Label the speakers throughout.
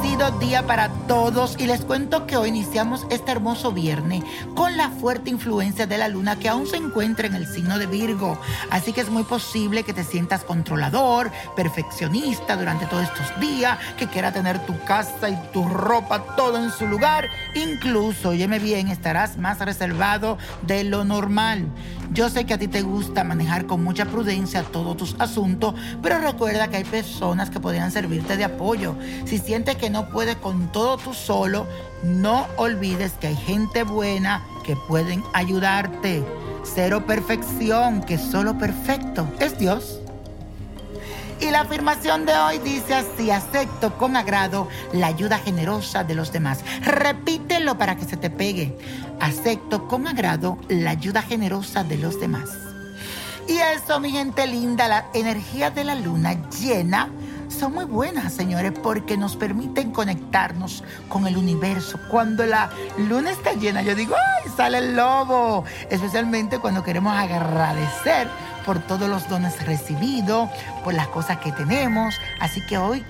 Speaker 1: Bendecido día para todos. Y les cuento que hoy iniciamos este hermoso viernes con la fuerte influencia de la luna que aún se encuentra en el signo de Virgo. Así que es muy posible que te sientas controlador, perfeccionista durante todos estos días, que quiera tener tu casa y tu ropa todo en su lugar. Incluso, óyeme bien, estarás más reservado de lo normal. Yo sé que a ti te gusta manejar con mucha prudencia todos tus asuntos, pero recuerda que hay personas que podrían servirte de apoyo. Si sientes que no puedes con todo tú solo, no olvides que hay gente buena que pueden ayudarte. Cero perfección, que solo perfecto es Dios. Y la afirmación de hoy dice así, acepto con agrado la ayuda generosa de los demás. Repítelo para que se te pegue. Acepto con agrado la ayuda generosa de los demás. Y eso, mi gente linda, la energía de la luna llena son muy buenas, señores, porque nos permiten conectarnos con el universo. Cuando la luna está llena, yo digo, ¡ay! Sale el lobo. Especialmente cuando queremos agradecer por todos los dones recibidos, por las cosas que tenemos. Así que hoy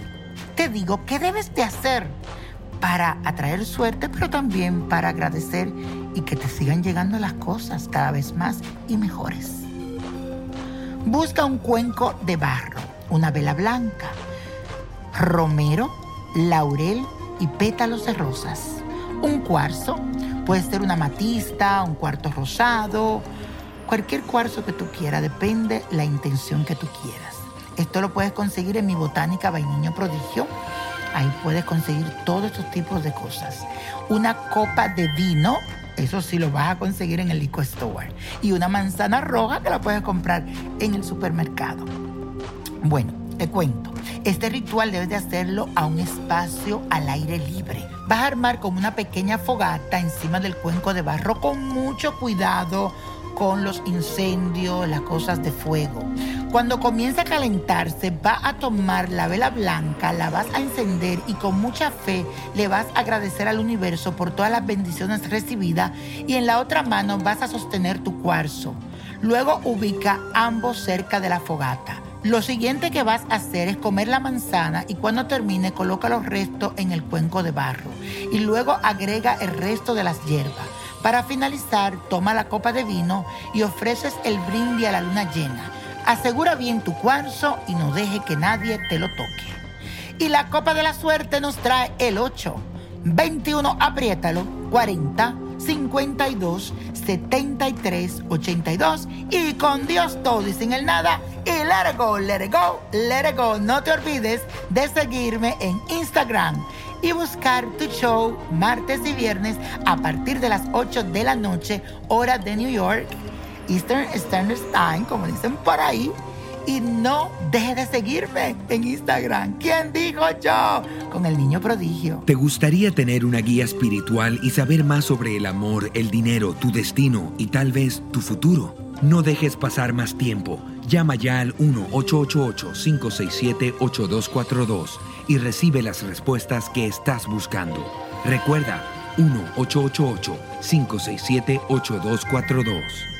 Speaker 1: te digo, ¿qué debes de hacer para atraer suerte, pero también para agradecer y que te sigan llegando las cosas cada vez más y mejores? Busca un cuenco de barro, una vela blanca, romero, laurel y pétalos de rosas. Un cuarzo, puede ser una matista, un cuarto rosado, cualquier cuarzo que tú quieras, depende la intención que tú quieras. Esto lo puedes conseguir en mi botánica Vainiño Prodigio. Ahí puedes conseguir todos estos tipos de cosas. Una copa de vino, eso sí lo vas a conseguir en el liquor store. Y una manzana roja que la puedes comprar en el supermercado. Bueno, te cuento. Este ritual debes de hacerlo a un espacio al aire libre. Vas a armar como una pequeña fogata encima del cuenco de barro con mucho cuidado con los incendios, las cosas de fuego. Cuando comienza a calentarse, va a tomar la vela blanca, la vas a encender y con mucha fe le vas a agradecer al universo por todas las bendiciones recibidas y en la otra mano vas a sostener tu cuarzo. Luego ubica ambos cerca de la fogata. Lo siguiente que vas a hacer es comer la manzana y cuando termine coloca los restos en el cuenco de barro y luego agrega el resto de las hierbas. Para finalizar, toma la copa de vino y ofreces el brindis a la luna llena. Asegura bien tu cuarzo y no deje que nadie te lo toque. Y la copa de la suerte nos trae el 8, 21, apriétalo, 40, 52, 73, 82. Y con Dios todo y sin el nada. Y let it go, let it go, let it go. No te olvides de seguirme en Instagram y buscar tu show martes y viernes a partir de las 8 de la noche, hora de New York, Eastern Standard Time, como dicen por ahí y no deje de seguirme en Instagram. ¿Quién dijo yo? Con el niño prodigio.
Speaker 2: ¿Te gustaría tener una guía espiritual y saber más sobre el amor, el dinero, tu destino y tal vez tu futuro? No dejes pasar más tiempo. Llama ya al 1-888-567-8242 y recibe las respuestas que estás buscando. Recuerda, 1-888-567-8242.